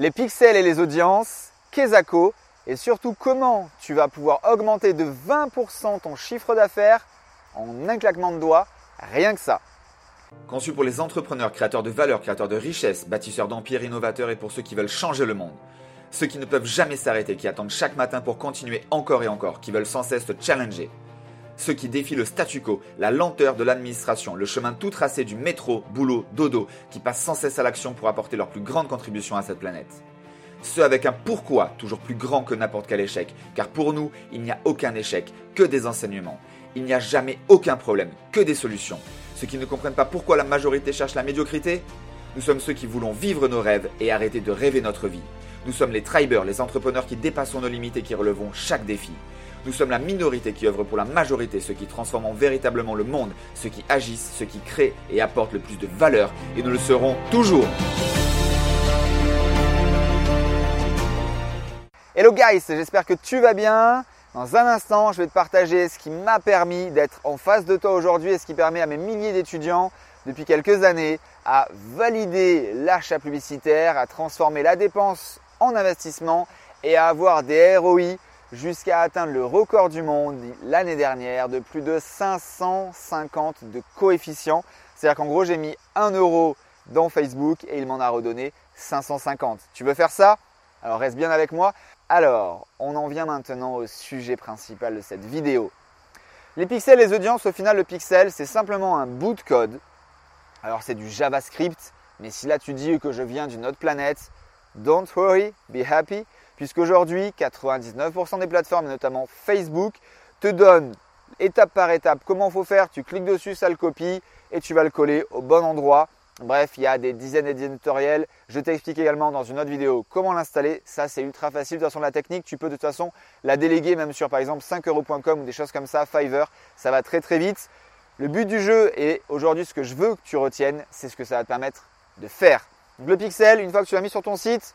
les pixels et les audiences, Kezako et surtout comment tu vas pouvoir augmenter de 20% ton chiffre d'affaires en un claquement de doigts, rien que ça. Conçu pour les entrepreneurs, créateurs de valeur, créateurs de richesses, bâtisseurs d'empires, innovateurs et pour ceux qui veulent changer le monde. Ceux qui ne peuvent jamais s'arrêter, qui attendent chaque matin pour continuer encore et encore, qui veulent sans cesse se challenger. Ceux qui défient le statu quo, la lenteur de l'administration, le chemin tout tracé du métro, boulot, dodo, qui passent sans cesse à l'action pour apporter leur plus grande contribution à cette planète. Ceux avec un pourquoi toujours plus grand que n'importe quel échec, car pour nous, il n'y a aucun échec, que des enseignements. Il n'y a jamais aucun problème, que des solutions. Ceux qui ne comprennent pas pourquoi la majorité cherche la médiocrité Nous sommes ceux qui voulons vivre nos rêves et arrêter de rêver notre vie. Nous sommes les tribers, les entrepreneurs qui dépassons nos limites et qui relevons chaque défi. Nous sommes la minorité qui œuvre pour la majorité, ceux qui transforment véritablement le monde, ceux qui agissent, ceux qui créent et apportent le plus de valeur, et nous le serons toujours. Hello guys, j'espère que tu vas bien. Dans un instant, je vais te partager ce qui m'a permis d'être en face de toi aujourd'hui et ce qui permet à mes milliers d'étudiants depuis quelques années à valider l'achat publicitaire, à transformer la dépense en investissement et à avoir des ROI jusqu'à atteindre le record du monde l'année dernière de plus de 550 de coefficients. C'est-à-dire qu'en gros, j'ai mis 1 euro dans Facebook et il m'en a redonné 550. Tu veux faire ça? Alors reste bien avec moi. Alors, on en vient maintenant au sujet principal de cette vidéo. Les pixels, les audiences, au final, le pixel, c'est simplement un bout de code. Alors, c'est du JavaScript, mais si là tu dis que je viens d'une autre planète, don't worry, be happy, puisqu'aujourd'hui, 99% des plateformes, notamment Facebook, te donnent étape par étape comment il faut faire. Tu cliques dessus, ça le copie et tu vas le coller au bon endroit. Bref, il y a des dizaines et dizaines de tutoriels. Je t'explique également dans une autre vidéo comment l'installer. Ça, c'est ultra facile. De toute façon, la technique, tu peux de toute façon la déléguer même sur par exemple 5euros.com ou des choses comme ça, Fiverr. Ça va très très vite. Le but du jeu et aujourd'hui ce que je veux que tu retiennes, c'est ce que ça va te permettre de faire. le pixel, une fois que tu l'as mis sur ton site,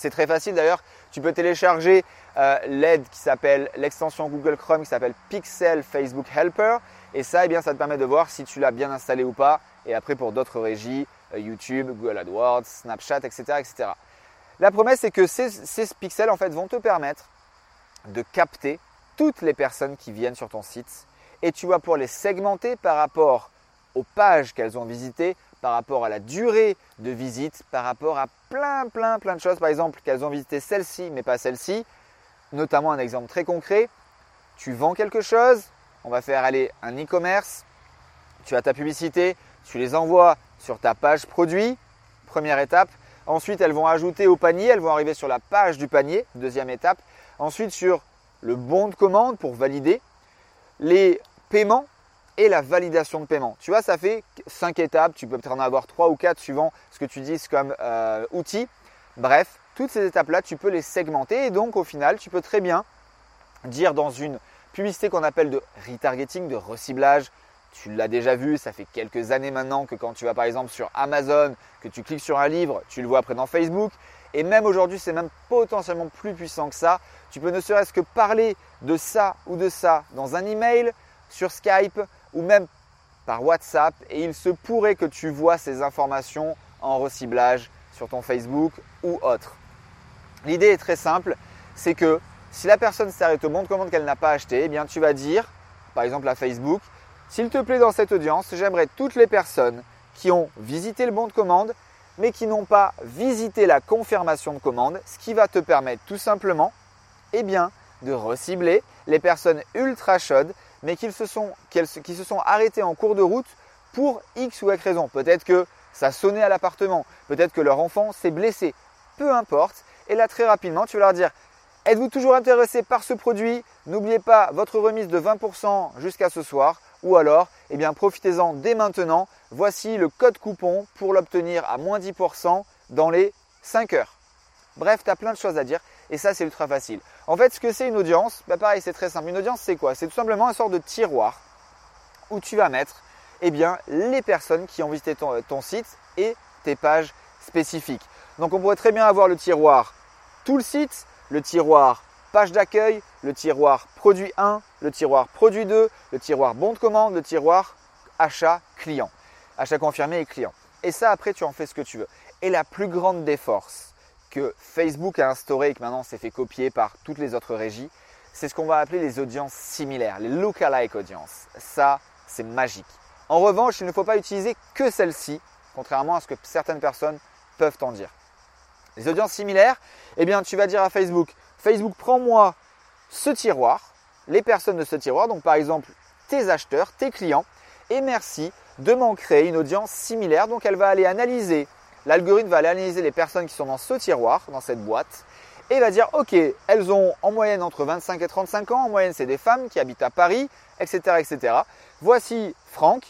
c'est très facile d'ailleurs. Tu peux télécharger euh, l'aide qui s'appelle l'extension Google Chrome qui s'appelle Pixel Facebook Helper. Et ça, eh bien, ça te permet de voir si tu l'as bien installé ou pas. Et après, pour d'autres régies, euh, YouTube, Google AdWords, Snapchat, etc. La promesse, c'est que ces, ces pixels en fait, vont te permettre de capter toutes les personnes qui viennent sur ton site. Et tu vas pouvoir les segmenter par rapport aux pages qu'elles ont visitées, par rapport à la durée de visite, par rapport à plein, plein, plein de choses. Par exemple, qu'elles ont visité celle-ci, mais pas celle-ci. Notamment un exemple très concret. Tu vends quelque chose, on va faire aller un e-commerce, tu as ta publicité, tu les envoies sur ta page produit, première étape. Ensuite, elles vont ajouter au panier, elles vont arriver sur la page du panier, deuxième étape. Ensuite, sur le bon de commande pour valider. Les paiements, et la validation de paiement. Tu vois, ça fait cinq étapes. Tu peux peut-être en avoir trois ou quatre suivant ce que tu dises comme euh, outil. Bref, toutes ces étapes-là, tu peux les segmenter et donc au final, tu peux très bien dire dans une publicité qu'on appelle de retargeting, de reciblage. Tu l'as déjà vu, ça fait quelques années maintenant que quand tu vas par exemple sur Amazon, que tu cliques sur un livre, tu le vois après dans Facebook. Et même aujourd'hui, c'est même potentiellement plus puissant que ça. Tu peux ne serait-ce que parler de ça ou de ça dans un email, sur Skype, ou même par WhatsApp et il se pourrait que tu vois ces informations en reciblage sur ton Facebook ou autre. L'idée est très simple, c'est que si la personne s'arrête au bon de commande qu'elle n'a pas acheté, eh bien tu vas dire, par exemple à Facebook, s'il te plaît dans cette audience, j'aimerais toutes les personnes qui ont visité le bon de commande mais qui n'ont pas visité la confirmation de commande, ce qui va te permettre tout simplement eh bien, de recibler les personnes ultra chaudes mais qu'ils se sont, qui se sont arrêtés en cours de route pour X ou Y raison. Peut-être que ça sonnait à l'appartement, peut-être que leur enfant s'est blessé, peu importe. Et là, très rapidement, tu vas leur dire Êtes-vous toujours intéressé par ce produit? N'oubliez pas votre remise de 20% jusqu'à ce soir. Ou alors, eh bien, profitez-en dès maintenant. Voici le code coupon pour l'obtenir à moins 10% dans les 5 heures. Bref, tu as plein de choses à dire et ça, c'est ultra facile. En fait, ce que c'est une audience, bah pareil, c'est très simple. Une audience, c'est quoi? C'est tout simplement un sort de tiroir où tu vas mettre eh bien, les personnes qui ont visité ton, site et tes pages spécifiques. Donc, on pourrait très bien avoir le tiroir tout le site, le tiroir page d'accueil, le tiroir produit 1, le tiroir produit 2, le tiroir bon de commande, le tiroir achat client, achat confirmé et client. Et ça, après, tu en fais ce que tu veux. Et la plus grande des forces, que Facebook a instauré et que maintenant s'est fait copier par toutes les autres régies, c'est ce qu'on va appeler les audiences similaires, les lookalike audiences. Ça, c'est magique. En revanche, il ne faut pas utiliser que celle-ci, contrairement à ce que certaines personnes peuvent en dire. Les audiences similaires, eh bien, tu vas dire à Facebook, Facebook, prends-moi ce tiroir, les personnes de ce tiroir, donc par exemple tes acheteurs, tes clients, et merci de m'en créer une audience similaire. Donc elle va aller analyser, l'algorithme va aller analyser les personnes qui sont dans ce tiroir, dans cette boîte, et va dire ok, elles ont en moyenne entre 25 et 35 ans, en moyenne c'est des femmes qui habitent à Paris, etc. etc. Voici Franck,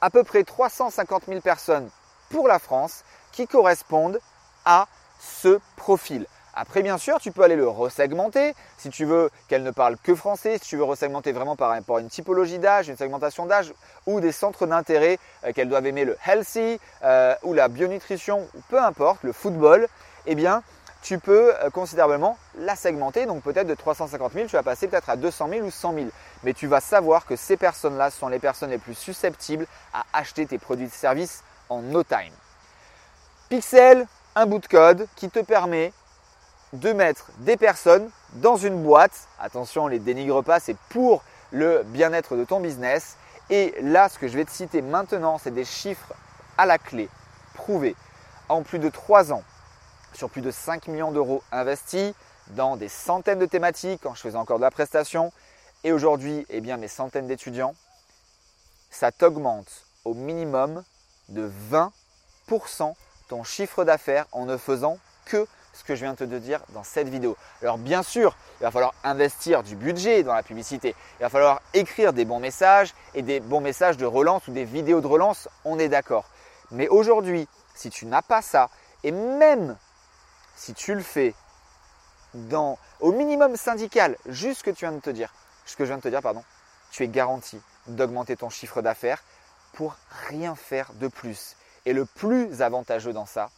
à peu près 350 000 personnes pour la France qui correspondent à ce profil. Après, bien sûr, tu peux aller le resegmenter si tu veux qu'elle ne parle que français, si tu veux resegmenter vraiment par rapport à une typologie d'âge, une segmentation d'âge ou des centres d'intérêt euh, qu'elles doivent aimer le healthy euh, ou la bionutrition, peu importe, le football, eh bien, tu peux euh, considérablement la segmenter. Donc peut-être de 350 000, tu vas passer peut-être à 200 000 ou 100 000. Mais tu vas savoir que ces personnes-là sont les personnes les plus susceptibles à acheter tes produits et services en no time. Pixel, un bout de code qui te permet de mettre des personnes dans une boîte. Attention, on les dénigre pas, c'est pour le bien-être de ton business. Et là, ce que je vais te citer maintenant, c'est des chiffres à la clé, prouvés en plus de 3 ans, sur plus de 5 millions d'euros investis dans des centaines de thématiques quand je faisais encore de la prestation. Et aujourd'hui, eh mes centaines d'étudiants, ça t'augmente au minimum de 20% ton chiffre d'affaires en ne faisant que ce que je viens de te dire dans cette vidéo. Alors bien sûr, il va falloir investir du budget dans la publicité. Il va falloir écrire des bons messages et des bons messages de relance ou des vidéos de relance, on est d'accord. Mais aujourd'hui, si tu n'as pas ça, et même si tu le fais dans, au minimum syndical, juste ce que tu viens de te dire, ce que je viens de te dire, pardon, tu es garanti d'augmenter ton chiffre d'affaires pour rien faire de plus. Et le plus avantageux dans ça,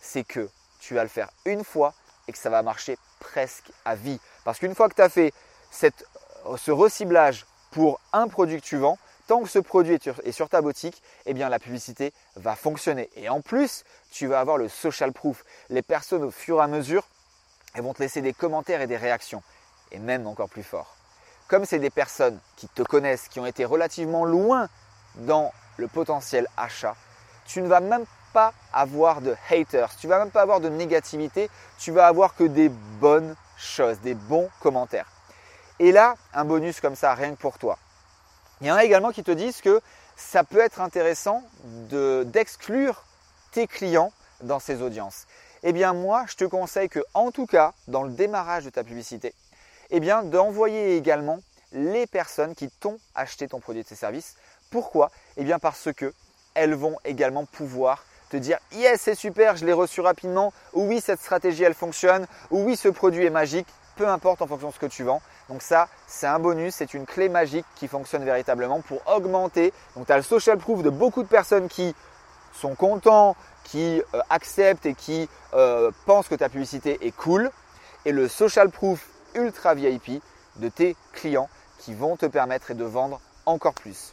c'est que tu vas le faire une fois et que ça va marcher presque à vie. Parce qu'une fois que tu as fait ce reciblage pour un produit que tu vends, tant que ce produit est sur, ta boutique, eh bien la publicité va fonctionner. Et en plus, tu vas avoir le social proof. Les personnes au fur et à mesure, elles vont te laisser des commentaires et des réactions. Et même encore plus fort. Comme c'est des personnes qui te connaissent, qui ont été relativement loin dans le potentiel achat, tu ne vas même pas avoir de haters, tu vas même pas avoir de négativité, tu vas avoir que des bonnes choses, des bons commentaires. Et là, un bonus comme ça, rien que pour toi. Il y en a également qui te disent que ça peut être intéressant d'exclure tes clients dans ces audiences. Eh bien moi, je te conseille que en tout cas, dans le démarrage de ta publicité, eh bien d'envoyer également les personnes qui t'ont acheté ton produit et tes services. Pourquoi? Eh bien parce que elles vont également pouvoir te dire yes c'est super, je l'ai reçu rapidement, ou oui cette stratégie elle fonctionne, ou oui ce produit est magique, peu importe en fonction de ce que tu vends. Donc ça, c'est un bonus, c'est une clé magique qui fonctionne véritablement pour augmenter. Donc tu as le social proof de beaucoup de personnes qui sont contents, qui euh, acceptent et qui euh, pensent que ta publicité est cool. Et le social proof ultra VIP de tes clients qui vont te permettre de vendre encore plus.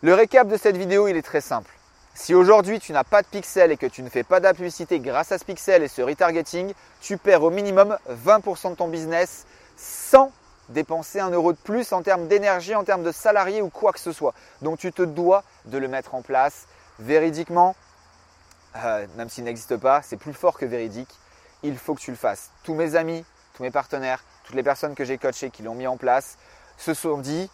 Le récap de cette vidéo, il est très simple. Si aujourd'hui tu n'as pas de pixel et que tu ne fais pas de publicité grâce à ce pixel et ce retargeting, tu perds au minimum 20% de ton business sans dépenser un euro de plus en termes d'énergie, en termes de salariés ou quoi que ce soit. Donc tu te dois de le mettre en place véridiquement, euh, même s'il n'existe pas, c'est plus fort que véridique. Il faut que tu le fasses. Tous mes amis, tous mes partenaires, toutes les personnes que j'ai coachées qui l'ont mis en place se sont dit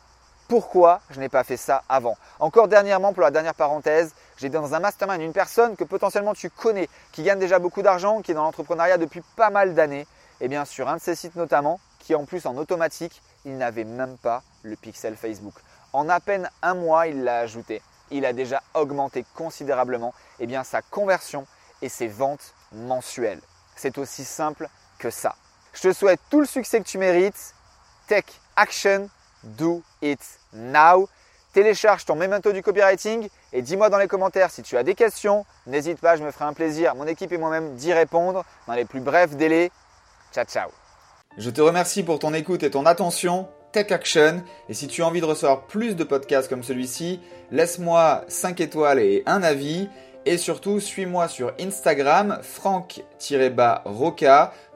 pourquoi je n'ai pas fait ça avant? Encore dernièrement, pour la dernière parenthèse, j'ai dans un mastermind une personne que potentiellement tu connais, qui gagne déjà beaucoup d'argent, qui est dans l'entrepreneuriat depuis pas mal d'années. Et eh bien sur un de ces sites notamment, qui en plus en automatique, il n'avait même pas le pixel Facebook. En à peine un mois, il l'a ajouté. Il a déjà augmenté considérablement et eh bien, sa conversion et ses ventes mensuelles. C'est aussi simple que ça. Je te souhaite tout le succès que tu mérites. Take action do it now. Télécharge ton memento du copywriting et dis-moi dans les commentaires si tu as des questions. N'hésite pas, je me ferai un plaisir, mon équipe et moi-même, d'y répondre dans les plus brefs délais. Ciao, ciao. Je te remercie pour ton écoute et ton attention. Tech Action. Et si tu as envie de recevoir plus de podcasts comme celui-ci, laisse-moi 5 étoiles et un avis. Et surtout, suis-moi sur Instagram, franck-roca.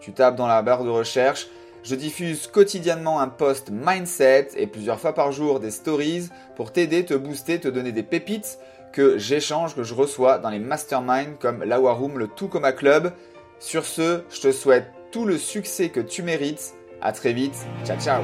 Tu tapes dans la barre de recherche. Je diffuse quotidiennement un post mindset et plusieurs fois par jour des stories pour t'aider, te booster, te donner des pépites que j'échange, que je reçois dans les masterminds comme la Room, le Tout Coma Club. Sur ce, je te souhaite tout le succès que tu mérites. À très vite. Ciao ciao.